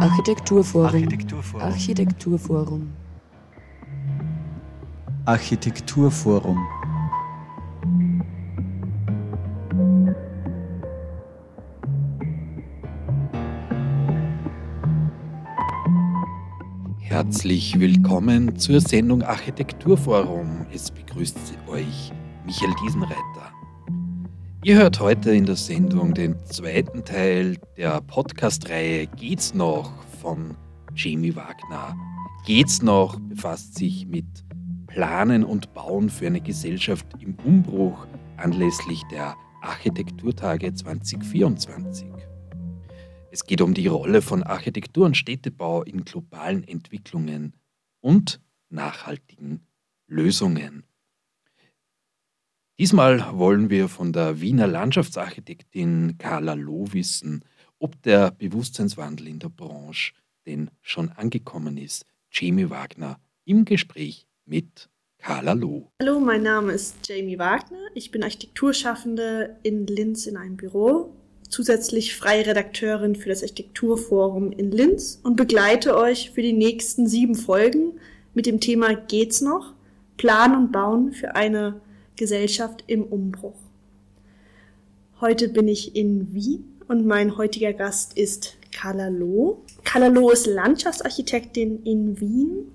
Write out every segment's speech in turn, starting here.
Architekturforum. Architekturforum. Architekturforum. Architekturforum. Herzlich willkommen zur Sendung Architekturforum. Es begrüßt euch Michael Diesenreiter. Ihr hört heute in der Sendung den zweiten Teil der Podcast-Reihe Geht's noch von Jamie Wagner. Geht's noch befasst sich mit Planen und Bauen für eine Gesellschaft im Umbruch anlässlich der Architekturtage 2024. Es geht um die Rolle von Architektur und Städtebau in globalen Entwicklungen und nachhaltigen Lösungen. Diesmal wollen wir von der Wiener Landschaftsarchitektin Carla Loh wissen, ob der Bewusstseinswandel in der Branche denn schon angekommen ist. Jamie Wagner im Gespräch mit Carla Loh. Hallo, mein Name ist Jamie Wagner. Ich bin Architekturschaffende in Linz in einem Büro, zusätzlich freie Redakteurin für das Architekturforum in Linz und begleite euch für die nächsten sieben Folgen mit dem Thema Geht's noch? Planen und Bauen für eine Gesellschaft im Umbruch. Heute bin ich in Wien und mein heutiger Gast ist Carla Loh. Carla Loh ist Landschaftsarchitektin in Wien,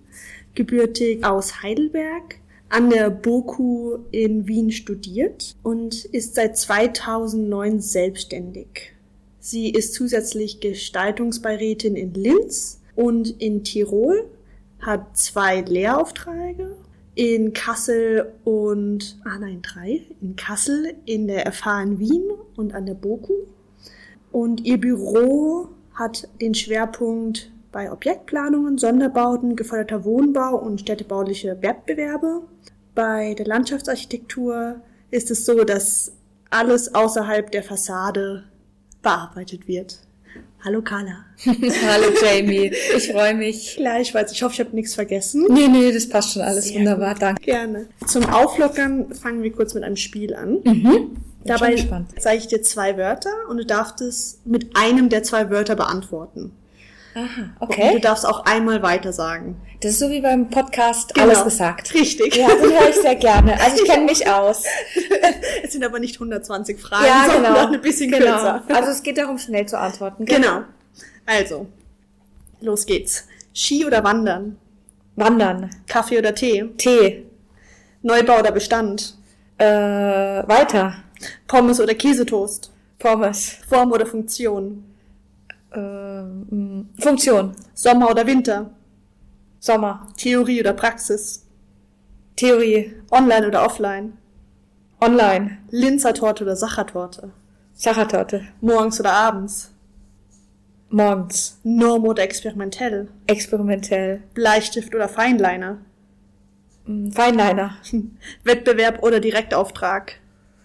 gebürtig aus Heidelberg, an der BOKU in Wien studiert und ist seit 2009 selbstständig. Sie ist zusätzlich Gestaltungsbeirätin in Linz und in Tirol, hat zwei Lehraufträge in Kassel und, ah nein, drei, in Kassel, in der in Wien und an der BOKU. Und ihr Büro hat den Schwerpunkt bei Objektplanungen, Sonderbauten, geförderter Wohnbau und städtebauliche Wettbewerbe. Bei der Landschaftsarchitektur ist es so, dass alles außerhalb der Fassade bearbeitet wird. Hallo Carla. Hallo Jamie, ich freue mich. Gleichfalls, ich hoffe, ich habe nichts vergessen. Nee, nee, das passt schon alles Sehr wunderbar, gut. danke. Gerne. Zum Auflockern fangen wir kurz mit einem Spiel an. Mhm. Bin Dabei zeige ich dir zwei Wörter und du darfst es mit einem der zwei Wörter beantworten. Aha, Und du okay. darfst auch einmal weiter sagen. Das ist so wie beim Podcast Genau. alles gesagt. Richtig. Ja, den höre ich sehr gerne. Also ich kenne mich aus. Es sind aber nicht 120 Fragen, Ja, sondern genau. ein bisschen genau. kürzer. Also es geht darum, schnell zu antworten. Genau. Also, los geht's. Ski oder Wandern? Wandern. Kaffee oder Tee? Tee. Neubau oder Bestand? Äh, weiter. Pommes oder Käsetoast? Pommes. Form oder Funktion? Ähm, Funktion. Sommer oder Winter? Sommer. Theorie oder Praxis? Theorie. Online oder offline? Online. Linzer Torte oder Sachertorte? Sachertorte. Morgens oder abends? Morgens. Norm oder experimentell? Experimentell. Bleistift oder Feinliner? Mm, Feinliner. Wettbewerb oder Direktauftrag?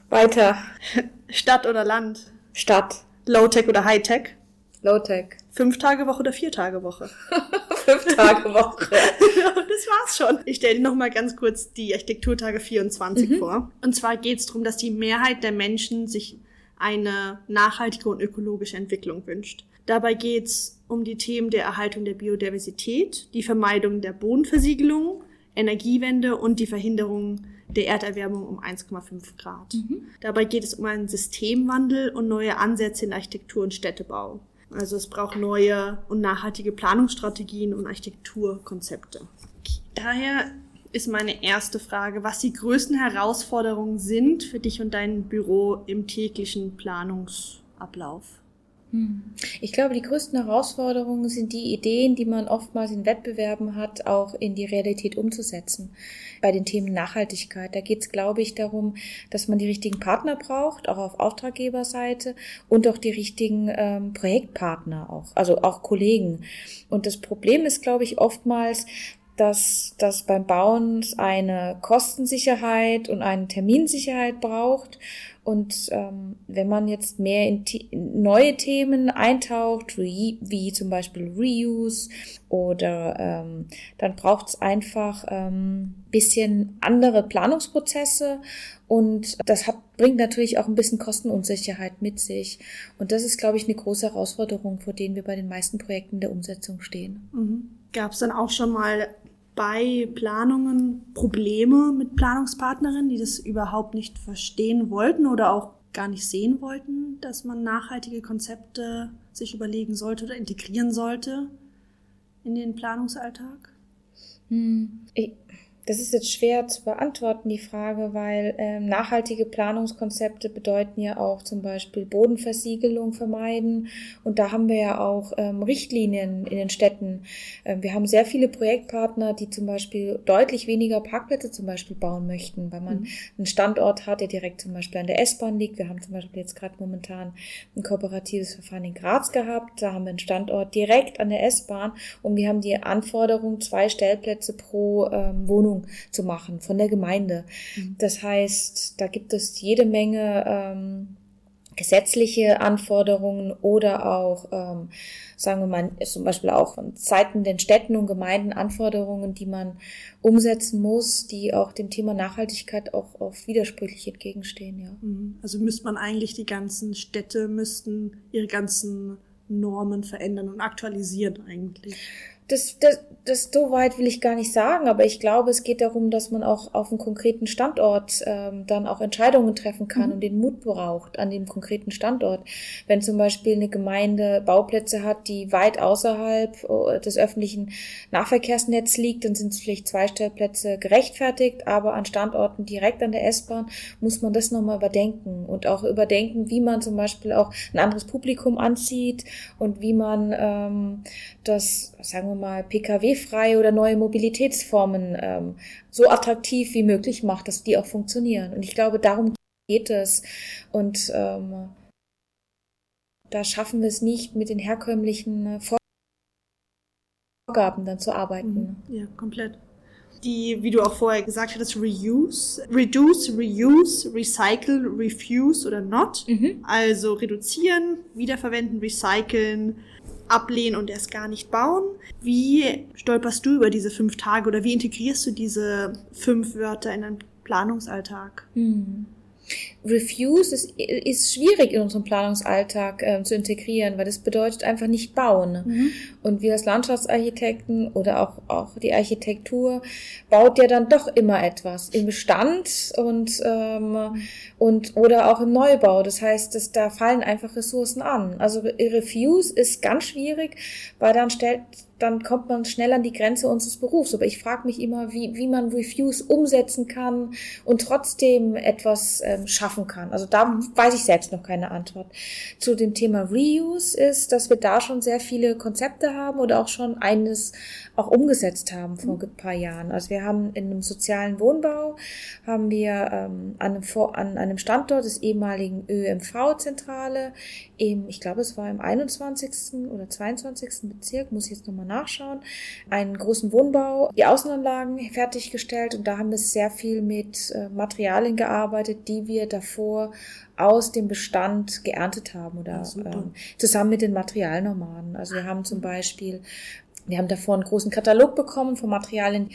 Weiter. Stadt oder Land? Stadt. Low-Tech oder High-Tech? Low-Tech. Fünf Tage Woche oder vier Tage Woche? Fünf Tage Woche. Ja, das war's schon. Ich stelle dir noch mal ganz kurz die Architekturtage 24 vor. Und zwar geht es darum, dass die Mehrheit der Menschen sich eine nachhaltige und ökologische Entwicklung wünscht. Dabei geht es um die Themen der Erhaltung der Biodiversität, die Vermeidung der Bodenversiegelung, Energiewende und die Verhinderung der Erderwärmung um 1,5 Grad. Dabei geht es um einen Systemwandel und neue Ansätze in Architektur und Städtebau. Also es braucht neue und nachhaltige Planungsstrategien und Architekturkonzepte. Daher ist meine erste Frage, was die größten Herausforderungen sind für dich und dein Büro im täglichen Planungsablauf. Ich glaube, die größten Herausforderungen sind die Ideen, die man oftmals in Wettbewerben hat, auch in die Realität umzusetzen. Bei den Themen Nachhaltigkeit, da geht es, glaube ich, darum, dass man die richtigen Partner braucht, auch auf Auftraggeberseite und auch die richtigen ähm, Projektpartner auch, also auch Kollegen. Und das Problem ist, glaube ich, oftmals, dass das beim Bauen eine Kostensicherheit und eine Terminsicherheit braucht. Und ähm, wenn man jetzt mehr in, in neue Themen eintaucht, wie, wie zum Beispiel Reuse oder ähm, dann braucht es einfach ähm, bisschen andere Planungsprozesse und das hat bringt natürlich auch ein bisschen Kostenunsicherheit mit sich. Und das ist, glaube ich, eine große Herausforderung, vor denen wir bei den meisten Projekten der Umsetzung stehen. Mhm. Gab es dann auch schon mal bei Planungen Probleme mit Planungspartnerinnen, die das überhaupt nicht verstehen wollten oder auch gar nicht sehen wollten, dass man nachhaltige Konzepte sich überlegen sollte oder integrieren sollte in den Planungsalltag? Hm. Ich, das ist jetzt schwer zu beantworten, die Frage, weil ähm, nachhaltige Planungskonzepte bedeuten ja auch zum Beispiel Bodenversiegelung vermeiden. Und da haben wir ja auch ähm, Richtlinien in den Städten. Ähm, wir haben sehr viele Projektpartner, die zum Beispiel deutlich weniger Parkplätze zum Beispiel bauen möchten, weil man mhm. einen Standort hat, der direkt zum Beispiel an der S-Bahn liegt. Wir haben zum Beispiel jetzt gerade momentan ein kooperatives Verfahren in Graz gehabt. Da haben wir einen Standort direkt an der S-Bahn und wir haben die Anforderung, zwei Stellplätze pro ähm, Wohnung zu machen von der Gemeinde. Mhm. Das heißt, da gibt es jede Menge ähm, gesetzliche Anforderungen oder auch, ähm, sagen wir mal, zum Beispiel auch von Seiten den Städten und Gemeinden Anforderungen, die man umsetzen muss, die auch dem Thema Nachhaltigkeit auch oft widersprüchlich entgegenstehen, ja. Mhm. Also müsste man eigentlich die ganzen Städte müssten ihre ganzen Normen verändern und aktualisieren eigentlich das, das, das so weit will ich gar nicht sagen, aber ich glaube, es geht darum, dass man auch auf einem konkreten Standort ähm, dann auch Entscheidungen treffen kann mhm. und den Mut braucht an dem konkreten Standort. Wenn zum Beispiel eine Gemeinde Bauplätze hat, die weit außerhalb äh, des öffentlichen Nahverkehrsnetzes liegt, dann sind es vielleicht zwei Stellplätze gerechtfertigt, aber an Standorten direkt an der S-Bahn muss man das nochmal überdenken und auch überdenken, wie man zum Beispiel auch ein anderes Publikum anzieht und wie man ähm, das, sagen wir mal, Pkw-frei oder neue Mobilitätsformen ähm, so attraktiv wie möglich macht, dass die auch funktionieren. Und ich glaube, darum geht es. Und ähm, da schaffen wir es nicht, mit den herkömmlichen äh, Vorgaben dann zu arbeiten. Mhm. Ja, komplett. Die, wie du auch vorher gesagt hattest, Reuse, Reduce, Reuse, Recycle, Refuse oder Not. Mhm. Also reduzieren, wiederverwenden, recyceln, ablehnen und erst gar nicht bauen. Wie stolperst du über diese fünf Tage oder wie integrierst du diese fünf Wörter in deinen Planungsalltag? Hm. Refuse ist, ist schwierig in unserem Planungsalltag äh, zu integrieren, weil das bedeutet einfach nicht bauen. Mhm. Und wir als Landschaftsarchitekten oder auch, auch die Architektur baut ja dann doch immer etwas im Bestand und, ähm, und oder auch im Neubau. Das heißt, dass da fallen einfach Ressourcen an. Also Refuse ist ganz schwierig, weil dann stellt dann kommt man schnell an die Grenze unseres Berufs. Aber ich frage mich immer, wie, wie man Reviews umsetzen kann und trotzdem etwas ähm, schaffen kann. Also da weiß ich selbst noch keine Antwort. Zu dem Thema Reuse ist, dass wir da schon sehr viele Konzepte haben oder auch schon eines auch umgesetzt haben vor ein paar Jahren. Also wir haben in einem sozialen Wohnbau, haben wir ähm, an, einem, an einem Standort des ehemaligen ÖMV-Zentrale, ich glaube es war im 21. oder 22. Bezirk, muss ich jetzt nochmal nachschauen, einen großen Wohnbau, die Außenanlagen fertiggestellt und da haben wir sehr viel mit äh, Materialien gearbeitet, die wir davor aus dem Bestand geerntet haben oder ähm, zusammen mit den Materialnomaden. Also wir haben zum Beispiel wir haben davor einen großen Katalog bekommen von Materialien,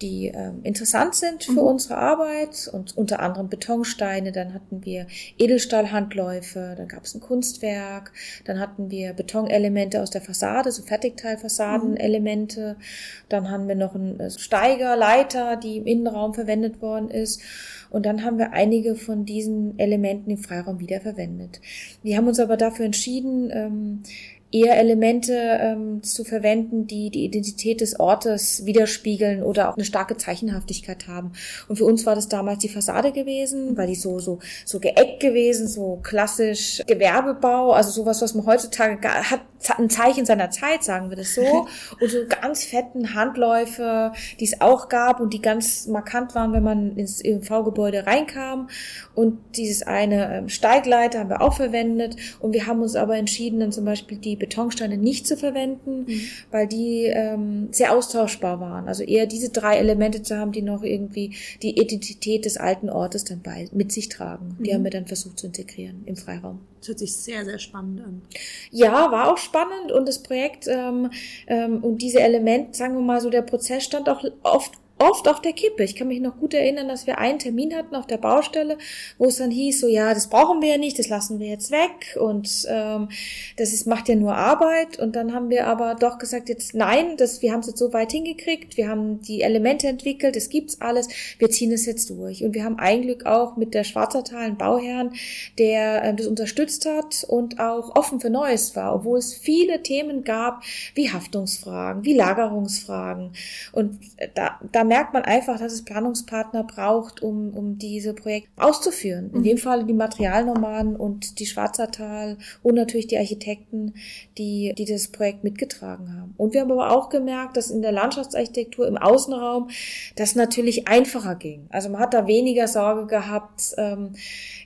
die äh, interessant sind für mhm. unsere Arbeit und unter anderem Betonsteine. Dann hatten wir Edelstahlhandläufe, dann gab es ein Kunstwerk, dann hatten wir Betonelemente aus der Fassade, so Fertigteilfassadenelemente. Mhm. Dann haben wir noch einen äh, Steiger, Leiter, die im Innenraum verwendet worden ist. Und dann haben wir einige von diesen Elementen im Freiraum wiederverwendet. Wir haben uns aber dafür entschieden, ähm, eher Elemente ähm, zu verwenden, die die Identität des Ortes widerspiegeln oder auch eine starke Zeichenhaftigkeit haben. Und für uns war das damals die Fassade gewesen, weil die so so so geeckt gewesen, so klassisch Gewerbebau, also sowas, was man heutzutage hat, ein Zeichen seiner Zeit, sagen wir das so. Und so ganz fetten Handläufe, die es auch gab und die ganz markant waren, wenn man ins EMV-Gebäude reinkam. Und dieses eine ähm, Steigleiter haben wir auch verwendet. Und wir haben uns aber entschieden, dann zum Beispiel die Betonsteine nicht zu verwenden, mhm. weil die ähm, sehr austauschbar waren. Also eher diese drei Elemente zu haben, die noch irgendwie die Identität des alten Ortes dann bei, mit sich tragen. Die mhm. haben wir dann versucht zu integrieren im Freiraum. Das hört sich sehr, sehr spannend an. Ja, war auch spannend und das Projekt ähm, ähm, und diese Elemente, sagen wir mal so, der Prozess stand auch oft oft auf der Kippe. Ich kann mich noch gut erinnern, dass wir einen Termin hatten auf der Baustelle, wo es dann hieß, so ja, das brauchen wir ja nicht, das lassen wir jetzt weg und ähm, das ist, macht ja nur Arbeit. Und dann haben wir aber doch gesagt, jetzt nein, das, wir haben es jetzt so weit hingekriegt, wir haben die Elemente entwickelt, es gibt's alles, wir ziehen es jetzt durch. Und wir haben ein Glück auch mit der Schwarzertalen Bauherrn, der äh, das unterstützt hat und auch offen für Neues war, obwohl es viele Themen gab, wie Haftungsfragen, wie Lagerungsfragen. Und äh, da, da merkt man einfach, dass es Planungspartner braucht, um, um diese Projekte auszuführen. In mhm. dem Fall die Materialnomaden und die Schwarzertal und natürlich die Architekten, die, die das Projekt mitgetragen haben. Und wir haben aber auch gemerkt, dass in der Landschaftsarchitektur im Außenraum das natürlich einfacher ging. Also man hat da weniger Sorge gehabt, ähm,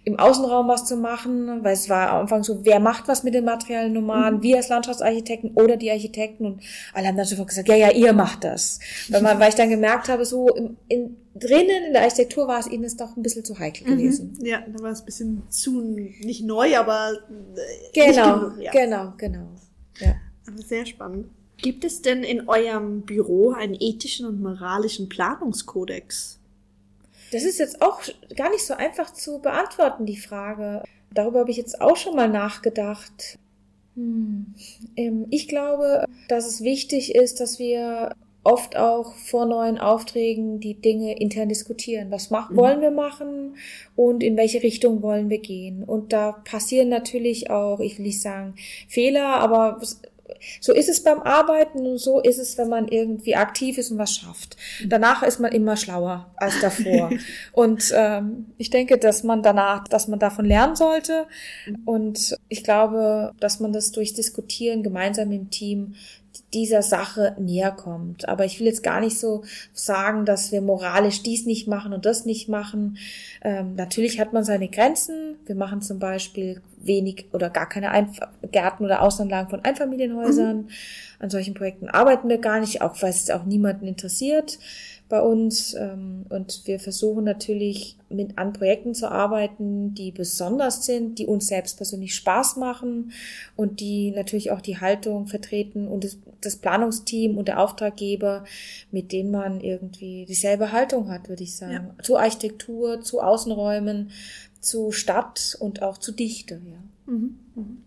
im Außenraum was zu machen, weil es war am Anfang so, wer macht was mit den Materialnomaden, mhm. wir als Landschaftsarchitekten oder die Architekten und alle haben dann sofort gesagt, ja, ja, ihr macht das. Weil, man, weil ich dann gemerkt habe, so in, in, drinnen in der Architektur war es ihnen es doch ein bisschen zu heikel mhm. gewesen. Ja, da war es ein bisschen zu, nicht neu, aber äh, genau, genug, ja. genau, genau. Ja. Aber sehr spannend. Gibt es denn in eurem Büro einen ethischen und moralischen Planungskodex? Das ist jetzt auch gar nicht so einfach zu beantworten, die Frage. Darüber habe ich jetzt auch schon mal nachgedacht. Hm. Ähm, ich glaube, dass es wichtig ist, dass wir oft auch vor neuen Aufträgen die Dinge intern diskutieren. Was machen, mhm. wollen wir machen und in welche Richtung wollen wir gehen? Und da passieren natürlich auch, ich will nicht sagen Fehler, aber so ist es beim Arbeiten und so ist es, wenn man irgendwie aktiv ist und was schafft. Danach ist man immer schlauer als davor. und ähm, ich denke, dass man danach, dass man davon lernen sollte. Und ich glaube, dass man das durch Diskutieren gemeinsam im Team dieser Sache näher kommt. Aber ich will jetzt gar nicht so sagen, dass wir moralisch dies nicht machen und das nicht machen. Ähm, natürlich hat man seine Grenzen. Wir machen zum Beispiel wenig oder gar keine Einf Gärten oder Außenanlagen von Einfamilienhäusern. Mhm. An solchen Projekten arbeiten wir gar nicht, auch weil es auch niemanden interessiert bei uns ähm, und wir versuchen natürlich mit an Projekten zu arbeiten, die besonders sind, die uns selbst persönlich Spaß machen und die natürlich auch die Haltung vertreten und das, das Planungsteam und der Auftraggeber, mit denen man irgendwie dieselbe Haltung hat, würde ich sagen, ja. zu Architektur, zu Außenräumen, zu Stadt und auch zu Dichte. Ja. Mhm. Mhm.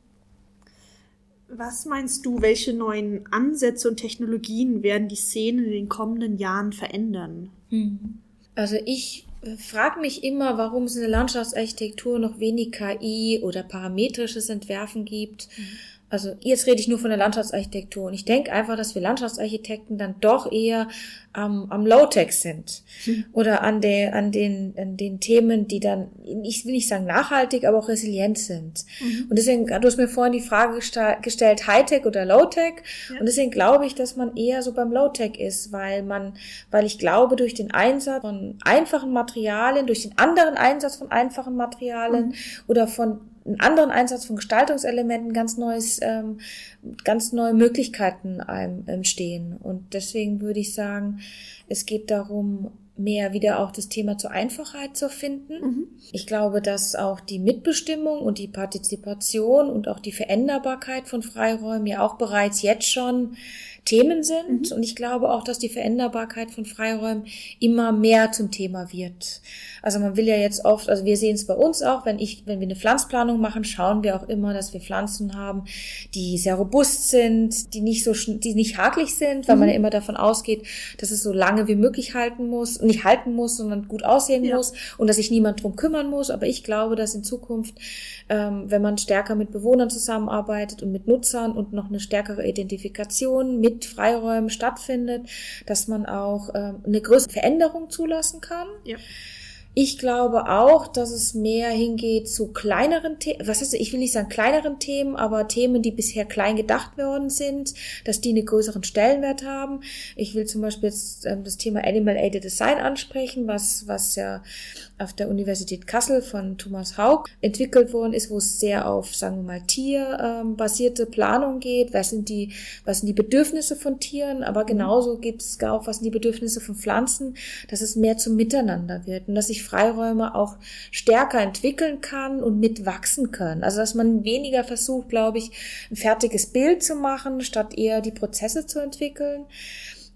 Was meinst du, welche neuen Ansätze und Technologien werden die Szene in den kommenden Jahren verändern? Hm. Also ich äh, frage mich immer, warum es in der Landschaftsarchitektur noch wenig KI oder parametrisches Entwerfen gibt. Mhm also jetzt rede ich nur von der Landschaftsarchitektur und ich denke einfach, dass wir Landschaftsarchitekten dann doch eher am, am Low-Tech sind hm. oder an, der, an, den, an den Themen, die dann, ich will nicht sagen nachhaltig, aber auch resilient sind. Mhm. Und deswegen, du hast mir vorhin die Frage gestellt, High-Tech oder Low-Tech ja. und deswegen glaube ich, dass man eher so beim Low-Tech ist, weil man, weil ich glaube, durch den Einsatz von einfachen Materialien, durch den anderen Einsatz von einfachen Materialien mhm. oder von einen anderen Einsatz von Gestaltungselementen ganz neues, ähm, ganz neue Möglichkeiten entstehen. Und deswegen würde ich sagen, es geht darum, mehr wieder auch das Thema zur Einfachheit zu finden. Mhm. Ich glaube, dass auch die Mitbestimmung und die Partizipation und auch die Veränderbarkeit von Freiräumen ja auch bereits jetzt schon Themen sind. Mhm. Und ich glaube auch, dass die Veränderbarkeit von Freiräumen immer mehr zum Thema wird. Also man will ja jetzt oft, also wir sehen es bei uns auch, wenn ich, wenn wir eine Pflanzplanung machen, schauen wir auch immer, dass wir Pflanzen haben, die sehr robust sind, die nicht so, die nicht hakelig sind, weil mhm. man ja immer davon ausgeht, dass es so lange wie möglich halten muss, nicht halten muss, sondern gut aussehen ja. muss und dass sich niemand drum kümmern muss. Aber ich glaube, dass in Zukunft, ähm, wenn man stärker mit Bewohnern zusammenarbeitet und mit Nutzern und noch eine stärkere Identifikation mit Freiräumen stattfindet, dass man auch ähm, eine größere Veränderung zulassen kann. Ja. Ich glaube auch, dass es mehr hingeht zu kleineren Themen, was heißt, ich will nicht sagen kleineren Themen, aber Themen, die bisher klein gedacht worden sind, dass die einen größeren Stellenwert haben. Ich will zum Beispiel jetzt ähm, das Thema Animal Aided Design ansprechen, was, was ja auf der Universität Kassel von Thomas Haug entwickelt worden ist, wo es sehr auf, sagen wir mal, tierbasierte ähm, Planung geht. Was sind die, was sind die Bedürfnisse von Tieren? Aber mhm. genauso gibt es auch, was sind die Bedürfnisse von Pflanzen, dass es mehr zum Miteinander wird und dass sich Freiräume auch stärker entwickeln kann und mitwachsen können. Also dass man weniger versucht, glaube ich, ein fertiges Bild zu machen, statt eher die Prozesse zu entwickeln.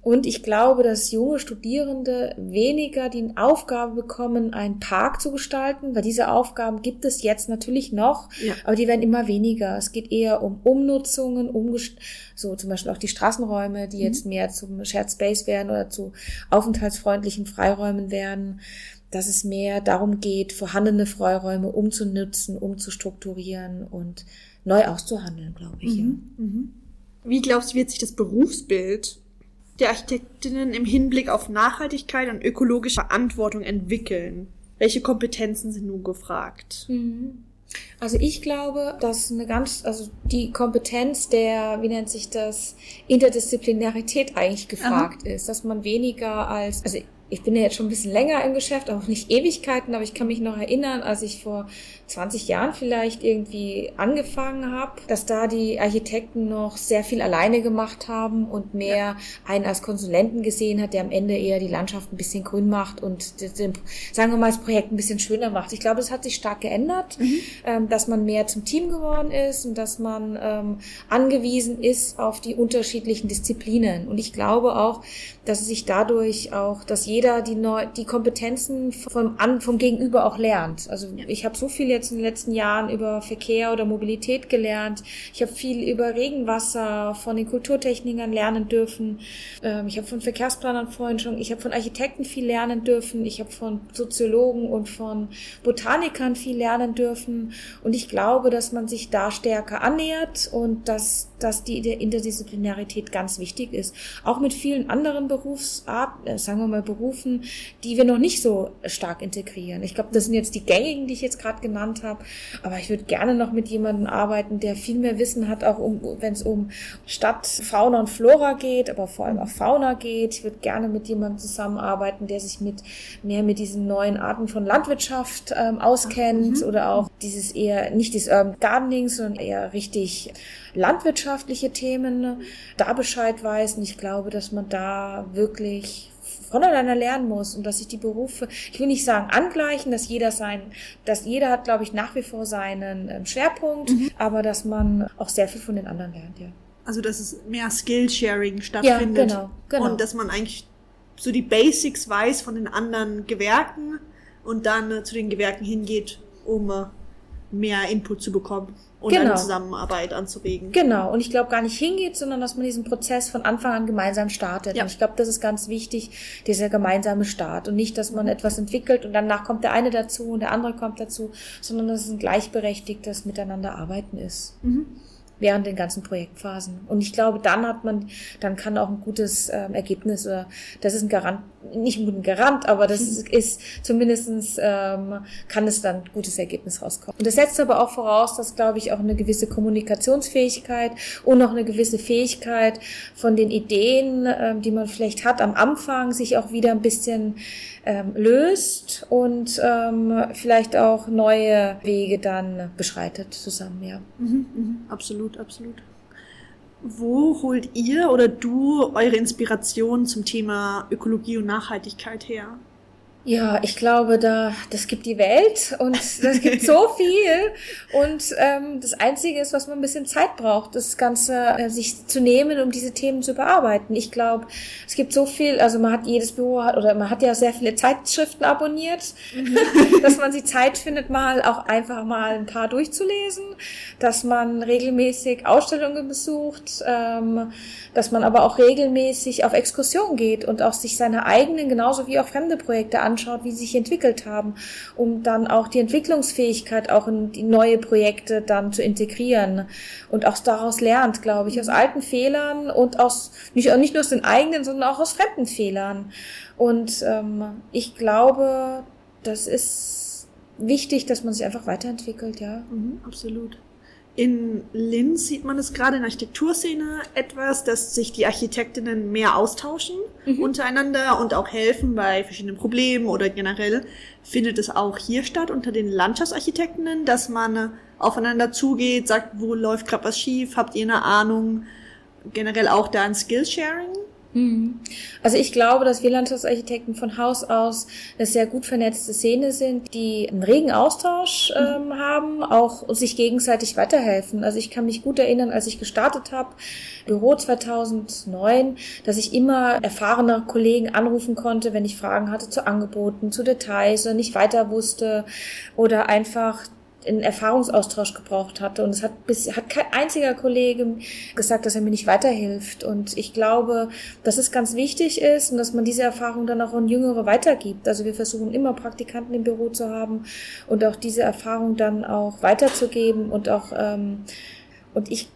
Und ich glaube, dass junge Studierende weniger die Aufgabe bekommen, einen Park zu gestalten, weil diese Aufgaben gibt es jetzt natürlich noch, Ja. aber die werden immer weniger. Es geht eher um Umnutzungen, um so zum Beispiel auch die Straßenräume, die jetzt mehr zum Shared Space werden oder zu aufenthaltsfreundlichen Freiräumen werden. Dass es mehr darum geht, vorhandene Freiräume umzunutzen, umzustrukturieren und neu auszuhandeln, glaube ich. Ja. Mhm. Wie glaubst du, wird sich das Berufsbild der Architektinnen im Hinblick auf Nachhaltigkeit und ökologische Verantwortung entwickeln? Welche Kompetenzen sind nun gefragt? Mhm. Also ich glaube, dass eine ganz, also die Kompetenz der, wie nennt sich das, Interdisziplinarität eigentlich gefragt ist, dass man weniger als, also ich bin ja jetzt schon ein bisschen länger im Geschäft, auch nicht Ewigkeiten, aber ich kann mich noch erinnern, als ich vor 20 Jahren vielleicht irgendwie angefangen habe, dass da die Architekten noch sehr viel alleine gemacht haben und mehr einen als Konsulenten gesehen hat, der am Ende eher die Landschaft ein bisschen grün macht und den, sagen wir mal, das Projekt ein bisschen schöner macht. Ich glaube, das hat sich stark geändert, ähm, dass man mehr zum Team geworden ist und dass man ähm, angewiesen ist auf die unterschiedlichen Disziplinen. Und ich glaube auch, dass sich dadurch auch, dass jeder die, neu, die Kompetenzen vom, an, vom Gegenüber auch lernt. Also ich habe so viel jetzt in den letzten Jahren über Verkehr oder Mobilität gelernt. Ich habe viel über Regenwasser von den Kulturtechnikern lernen dürfen. Ähm, ich habe von Verkehrsplanern vorhin schon, ich habe von Architekten viel lernen dürfen. Ich habe von Soziologen und von Botanikern viel lernen dürfen. Und ich glaube, dass man sich da stärker annähert und dass, dass die Interdisziplinarität ganz wichtig ist. Auch mit vielen anderen Berufsarten, äh, sagen wir mal Berufen, die wir noch nicht so stark integrieren. Ich glaube, das sind jetzt die gängigen, die ich jetzt gerade genannt habe. Aber ich würde gerne noch mit jemandem arbeiten, der viel mehr Wissen hat, auch um, wenn es um Stadt, Fauna und Flora geht, aber vor allem auch Fauna geht. Ich würde gerne mit jemandem zusammenarbeiten, der sich mit mehr mit diesen neuen Arten von Landwirtschaft ähm, auskennt oder auch dieses eher nicht dieses Urban Gardening, sondern eher richtig landwirtschaftliche Themen da Bescheid weiß. Und ich glaube, dass man da wirklich voneinander lernen muss und dass sich die Berufe, ich will nicht sagen angleichen, dass jeder sein, dass jeder hat, glaube ich, nach wie vor seinen ähm, Schwerpunkt, aber dass man auch sehr viel von den anderen lernt, ja. Also, dass es mehr Skill-Sharing stattfindet. genau, genau. Und dass man eigentlich so die Basics weiß von den anderen Gewerken und dann äh, zu den Gewerken hingeht, um äh, mehr Input zu bekommen und Genau. eine Zusammenarbeit anzuregen. Genau, und ich glaube gar nicht hingeht, sondern dass man diesen Prozess von Anfang an gemeinsam startet. Ja. Und ich glaube, das ist ganz wichtig, dieser gemeinsame Start. Und nicht, dass man etwas entwickelt und danach kommt der eine dazu und der andere kommt dazu, sondern dass es ein gleichberechtigtes Miteinander arbeiten ist. Während den ganzen Projektphasen. Und ich glaube, dann hat man, dann kann auch ein gutes ähm, Ergebnis oder das ist ein Garant, nicht ein guter Garant, aber das ist, ist zumindestens ähm, kann es dann ein gutes Ergebnis rauskommen. Und das setzt aber auch voraus, dass, glaube ich, auch eine gewisse Kommunikationsfähigkeit und auch eine gewisse Fähigkeit von den Ideen, ähm, die man vielleicht hat am Anfang, sich auch wieder ein bisschen ähm, löst und ähm, vielleicht auch neue Wege dann beschreitet zusammen, ja. Mhm, mhm, absolut, absolut. Wo holt ihr oder du eure Inspiration zum Thema Ökologie und Nachhaltigkeit her? Ja, ich glaube, da das gibt die Welt und das gibt so viel und ähm, das Einzige ist, was man ein bisschen Zeit braucht, das Ganze äh, sich zu nehmen, um diese Themen zu bearbeiten. Ich glaube, es gibt so viel, also man hat jedes Büro hat oder man hat ja sehr viele Zeitschriften abonniert, dass man sich Zeit findet, mal auch einfach mal ein paar durchzulesen, dass man regelmäßig Ausstellungen besucht, ähm, dass man aber auch regelmäßig auf Exkursion geht und auch sich seine eigenen, genauso wie auch fremde Projekte anschaut, wie sie sich entwickelt haben, um dann auch die Entwicklungsfähigkeit auch in die neue Projekte dann zu integrieren und auch daraus lernt, glaube ich, aus alten Fehlern und aus nicht, nicht nur aus den eigenen, sondern auch aus fremden Fehlern. Und ähm, ich glaube, das ist wichtig, dass man sich einfach weiterentwickelt, ja. Mhm, absolut. In Linz sieht man es gerade in der Architekturszene etwas, dass sich die Architektinnen mehr austauschen untereinander und auch helfen bei verschiedenen Problemen oder generell findet es auch hier statt unter den Landschaftsarchitektinnen, dass man aufeinander zugeht, sagt, wo läuft gerade was schief, habt ihr eine Ahnung, generell auch da ein Skillsharing Mhm. Also ich glaube, dass wir Landschaftsarchitekten von Haus aus eine sehr gut vernetzte Szene sind, die einen regen Austausch mhm. ähm, haben, auch sich gegenseitig weiterhelfen. Also ich kann mich gut erinnern, als ich gestartet habe, Büro 2009, dass ich immer erfahrene Kollegen anrufen konnte, wenn ich Fragen hatte zu Angeboten, zu Details oder nicht weiter wusste oder einfach einen Erfahrungsaustausch gebraucht hatte. Und es hat bis, hat kein einziger Kollege gesagt, dass er mir nicht weiterhilft. Und ich glaube, dass es ganz wichtig ist und dass man diese Erfahrung dann auch an Jüngere weitergibt. Also wir versuchen immer Praktikanten im Büro zu haben und auch diese Erfahrung dann auch weiterzugeben und auch, ähm, und ich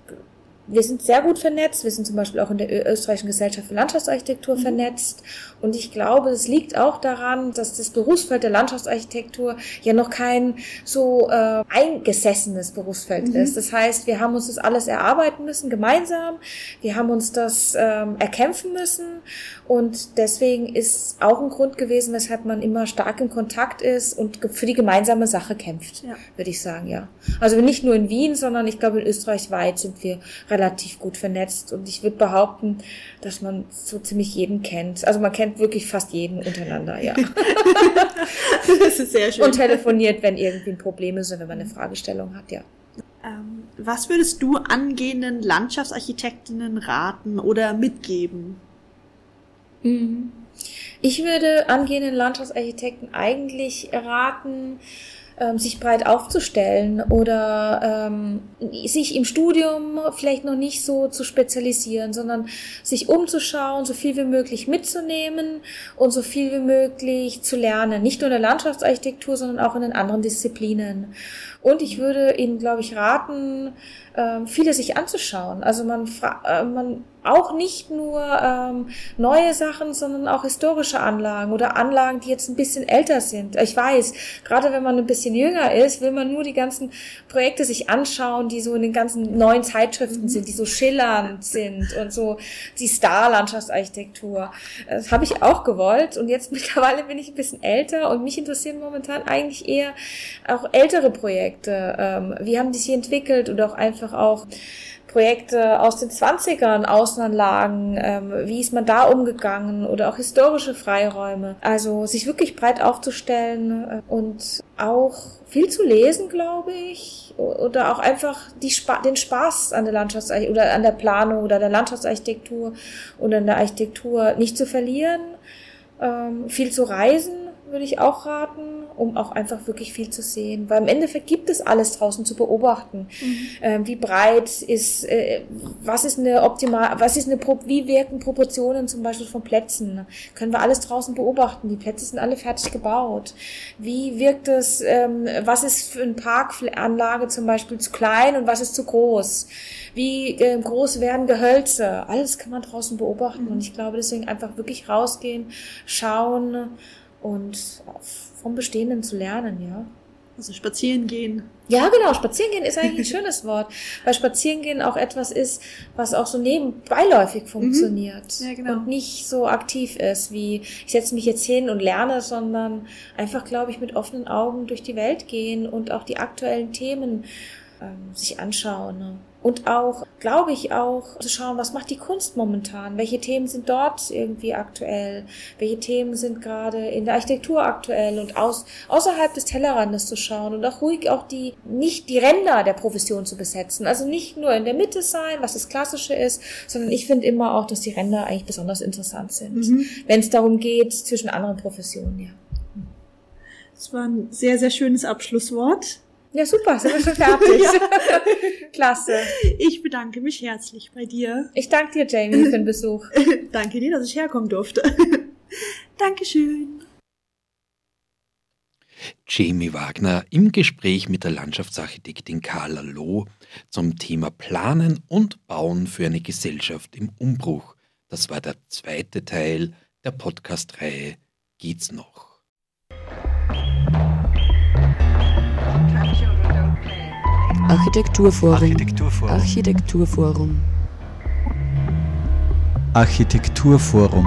wir sind sehr gut vernetzt. Wir sind zum Beispiel auch in der österreichischen Gesellschaft für Landschaftsarchitektur mhm. vernetzt. Und ich glaube, es liegt auch daran, dass das Berufsfeld der Landschaftsarchitektur ja noch kein so äh, eingesessenes Berufsfeld mhm. ist. Das heißt, wir haben uns das alles erarbeiten müssen, gemeinsam. Wir haben uns das ähm, erkämpfen müssen. Und deswegen ist auch ein Grund gewesen, weshalb man immer stark in Kontakt ist und für die gemeinsame Sache kämpft, ja. würde ich sagen, ja. Also nicht nur in Wien, sondern ich glaube, in Österreich weit sind wir relativ gut vernetzt. Und ich würde behaupten, dass man so ziemlich jeden kennt. Also man kennt wirklich fast jeden untereinander, ja. das ist sehr schön. Und telefoniert, wenn irgendwie ein Problem ist oder wenn man eine Fragestellung hat, ja. Ähm, was würdest du angehenden Landschaftsarchitektinnen raten oder mitgeben? Mhm. Ich würde angehenden Landschaftsarchitekten eigentlich raten, ähm, sich breit aufzustellen oder ähm, sich im Studium vielleicht noch nicht so zu spezialisieren, sondern sich umzuschauen, so viel wie möglich mitzunehmen und so viel wie möglich zu lernen. Nicht nur in der Landschaftsarchitektur, sondern auch in den anderen Disziplinen. Und ich würde Ihnen, glaube ich, raten, ähm, viele sich anzuschauen. Also man, äh, man auch nicht nur ähm, neue Sachen, sondern auch historische Anlagen oder Anlagen, die jetzt ein bisschen älter sind. Ich weiß, gerade wenn man ein bisschen jünger ist, will man nur die ganzen Projekte sich anschauen, die so in den ganzen neuen Zeitschriften sind, die so schillernd sind und so die Star-Landschaftsarchitektur. Das habe ich auch gewollt und jetzt mittlerweile bin ich ein bisschen älter und mich interessieren momentan eigentlich eher auch ältere Projekte. Ähm, wie haben die sich entwickelt oder auch einfach auch Projekte aus den 20ern, Außenanlagen, ähm, wie ist man da umgegangen oder auch historische Freiräume. Also sich wirklich breit aufzustellen äh, und auch viel zu lesen, glaube ich, oder auch einfach die den Spaß an der Landschaftsarchitektur oder an der Planung oder der Landschaftsarchitektur oder an der Architektur nicht zu verlieren, ähm, viel zu reisen würde ich auch raten, um auch einfach wirklich viel zu sehen. Weil im Endeffekt gibt es alles draußen zu beobachten. Mhm. Ähm, wie breit ist, äh, was ist eine optimal, was ist eine, wie wirken Proportionen zum Beispiel von Plätzen? Können wir alles draußen beobachten? Die Plätze sind alle fertig gebaut. Wie wirkt es, ähm, was ist für eine Parkanlage zum Beispiel zu klein und was ist zu groß? Wie äh, groß werden Gehölze? Alles kann man draußen beobachten. Mhm. Und ich glaube, deswegen einfach wirklich rausgehen, schauen, und vom Bestehenden zu lernen, ja. Also spazieren gehen. Ja, genau. Spazieren gehen ist eigentlich ein schönes Wort, weil spazieren gehen auch etwas ist, was auch so nebenbeiläufig funktioniert mhm. ja, genau. und nicht so aktiv ist, wie ich setze mich jetzt hin und lerne, sondern einfach, glaube ich, mit offenen Augen durch die Welt gehen und auch die aktuellen Themen ähm, sich anschauen. Ne? Und auch, glaube ich, auch zu schauen, was macht die Kunst momentan? Welche Themen sind dort irgendwie aktuell? Welche Themen sind gerade in der Architektur aktuell? Und aus, außerhalb des Tellerrandes zu schauen und auch ruhig auch die, nicht die Ränder der Profession zu besetzen. Also nicht nur in der Mitte sein, was das Klassische ist, sondern ich finde immer auch, dass die Ränder eigentlich besonders interessant sind. Mhm. Wenn es darum geht, zwischen anderen Professionen, ja. Das war ein sehr, sehr schönes Abschlusswort. Ja, super, sind wir schon fertig. ja. Klasse. Ich bedanke mich herzlich bei dir. Ich danke dir, Jamie, für den Besuch. danke dir, dass ich herkommen durfte. Dankeschön. Jamie Wagner im Gespräch mit der Landschaftsarchitektin Carla Loh zum Thema Planen und Bauen für eine Gesellschaft im Umbruch. Das war der zweite Teil der Podcast-Reihe Geht's noch? Architekturforum. Architekturforum. Architekturforum. Architekturforum.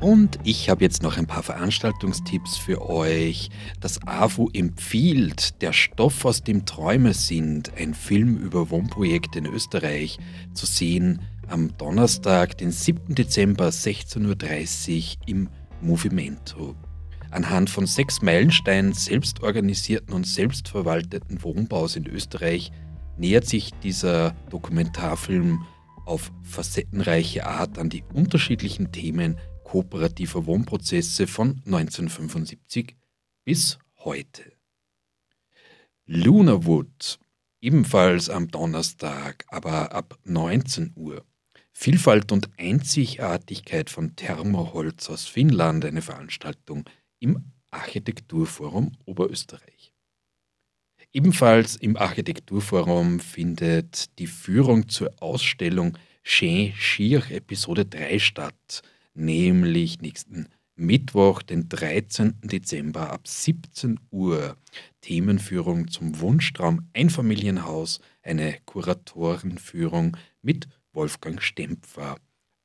Und ich habe jetzt noch ein paar Veranstaltungstipps für euch. Das AWO empfiehlt Der Stoff, aus dem Träume sind, ein Film über Wohnprojekte in Österreich, zu sehen am Donnerstag, den 7. Dezember 16.30 Uhr im Movimento. Anhand von sechs Meilensteinen selbstorganisierten und selbstverwalteten Wohnbaus in Österreich nähert sich dieser Dokumentarfilm auf facettenreiche Art an die unterschiedlichen Themen kooperativer Wohnprozesse von 1975 bis heute. Lunawood, ebenfalls am Donnerstag, aber ab 19 Uhr. Vielfalt und Einzigartigkeit von Thermoholz aus Finnland, eine Veranstaltung im Architekturforum Oberösterreich. Ebenfalls im Architekturforum findet die Führung zur Ausstellung Chen Schier Episode 3 statt, nämlich nächsten Mittwoch, den 13. Dezember ab 17 Uhr. Themenführung zum Wunschtraum Einfamilienhaus, eine Kuratorenführung mit Wolfgang Stempfer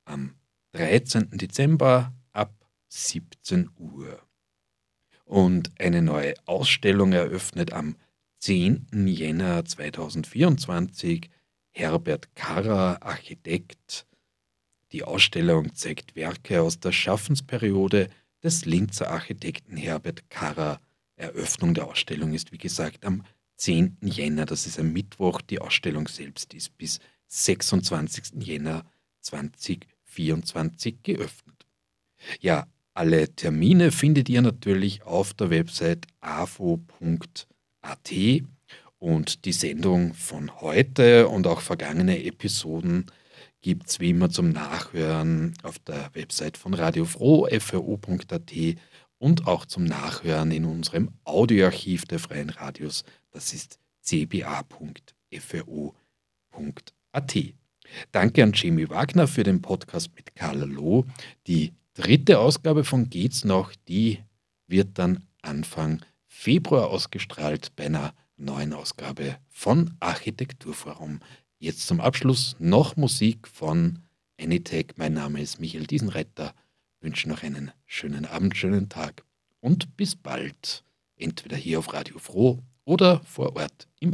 am 13. Dezember ab 17 Uhr. Und eine neue Ausstellung eröffnet am 10. Jänner 2024 Herbert Karrer, Architekt. Die Ausstellung zeigt Werke aus der Schaffensperiode des Linzer Architekten Herbert Karrer. Eröffnung der Ausstellung ist wie gesagt am 10. Jänner, das ist am Mittwoch. Die Ausstellung selbst ist bis 26. Jänner 2024 geöffnet. Ja, alle Termine findet ihr natürlich auf der Website afo.at und die Sendung von heute und auch vergangene Episoden gibt es wie immer zum Nachhören auf der Website von Radio Froh, fro.at und auch zum Nachhören in unserem Audioarchiv der Freien Radios, das ist cba.fro.at. Danke an Jamie Wagner für den Podcast mit Carla Loh. Die dritte Ausgabe von Geht's noch, die wird dann Anfang Februar ausgestrahlt bei einer neuen Ausgabe von Architekturforum. Jetzt zum Abschluss noch Musik von Anytech. Mein Name ist Michael Diesenretter. Wünsche noch einen schönen Abend, schönen Tag und bis bald. Entweder hier auf Radio Froh oder vor Ort im